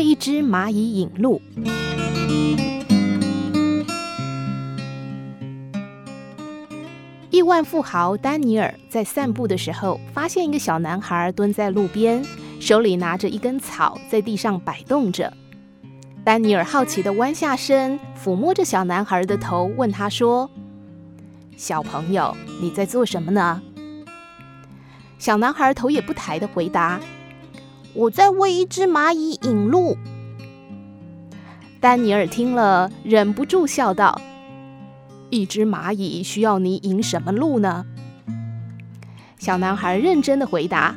为一只蚂蚁引路。亿万富豪丹尼尔在散步的时候，发现一个小男孩蹲在路边，手里拿着一根草，在地上摆动着。丹尼尔好奇的弯下身，抚摸着小男孩的头，问他说：“小朋友，你在做什么呢？”小男孩头也不抬的回答：“我在为一只蚂蚁引路。”丹尼尔听了，忍不住笑道：“一只蚂蚁需要你引什么路呢？”小男孩认真的回答。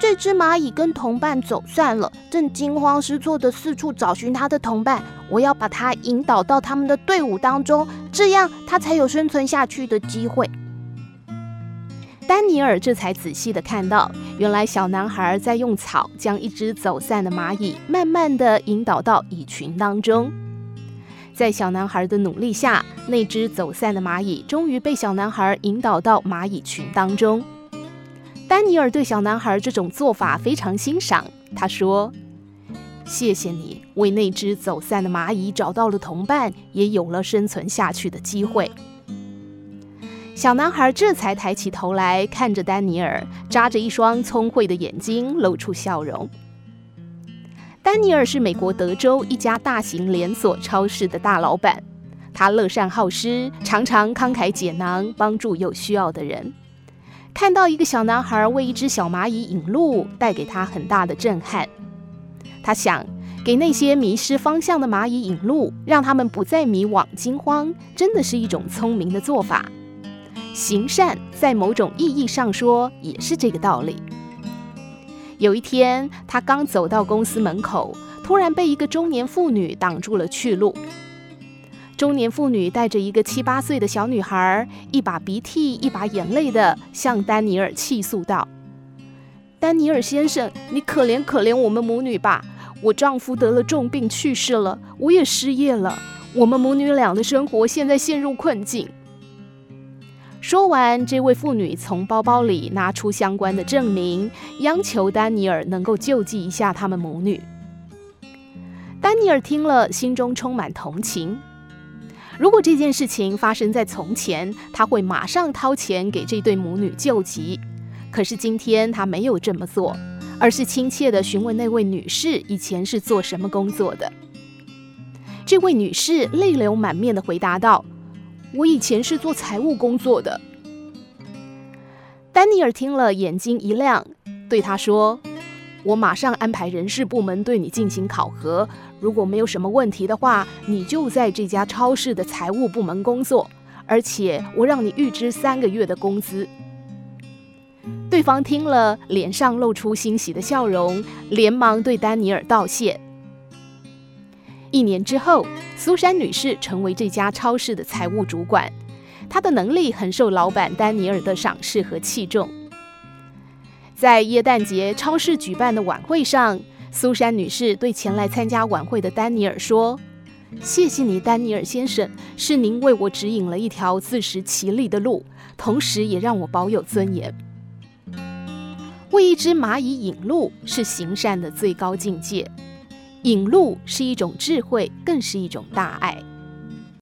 这只蚂蚁跟同伴走散了，正惊慌失措的四处找寻它的同伴。我要把它引导到他们的队伍当中，这样它才有生存下去的机会。丹尼尔这才仔细地看到，原来小男孩在用草将一只走散的蚂蚁慢慢地引导到蚁群当中。在小男孩的努力下，那只走散的蚂蚁终于被小男孩引导到蚂蚁群当中。丹尼尔对小男孩这种做法非常欣赏。他说：“谢谢你为那只走散的蚂蚁找到了同伴，也有了生存下去的机会。”小男孩这才抬起头来看着丹尼尔，眨着一双聪慧的眼睛，露出笑容。丹尼尔是美国德州一家大型连锁超市的大老板，他乐善好施，常常慷慨解囊，帮助有需要的人。看到一个小男孩为一只小蚂蚁引路，带给他很大的震撼。他想，给那些迷失方向的蚂蚁引路，让他们不再迷惘惊慌，真的是一种聪明的做法。行善，在某种意义上说，也是这个道理。有一天，他刚走到公司门口，突然被一个中年妇女挡住了去路。中年妇女带着一个七八岁的小女孩，一把鼻涕一把眼泪的向丹尼尔泣诉道：“丹尼尔先生，你可怜可怜我们母女吧！我丈夫得了重病去世了，我也失业了，我们母女俩的生活现在陷入困境。”说完，这位妇女从包包里拿出相关的证明，央求丹尼尔能够救济一下他们母女。丹尼尔听了，心中充满同情。如果这件事情发生在从前，他会马上掏钱给这对母女救急。可是今天他没有这么做，而是亲切地询问那位女士以前是做什么工作的。这位女士泪流满面地回答道：“我以前是做财务工作的。”丹尼尔听了，眼睛一亮，对他说：“我马上安排人事部门对你进行考核。”如果没有什么问题的话，你就在这家超市的财务部门工作，而且我让你预支三个月的工资。对方听了，脸上露出欣喜的笑容，连忙对丹尼尔道谢。一年之后，苏珊女士成为这家超市的财务主管，她的能力很受老板丹尼尔的赏识和器重。在耶诞节超市举办的晚会上，苏珊女士对前来参加晚会的丹尼尔说：“谢谢你，丹尼尔先生，是您为我指引了一条自食其力的路，同时也让我保有尊严。为一只蚂蚁引路是行善的最高境界，引路是一种智慧，更是一种大爱。”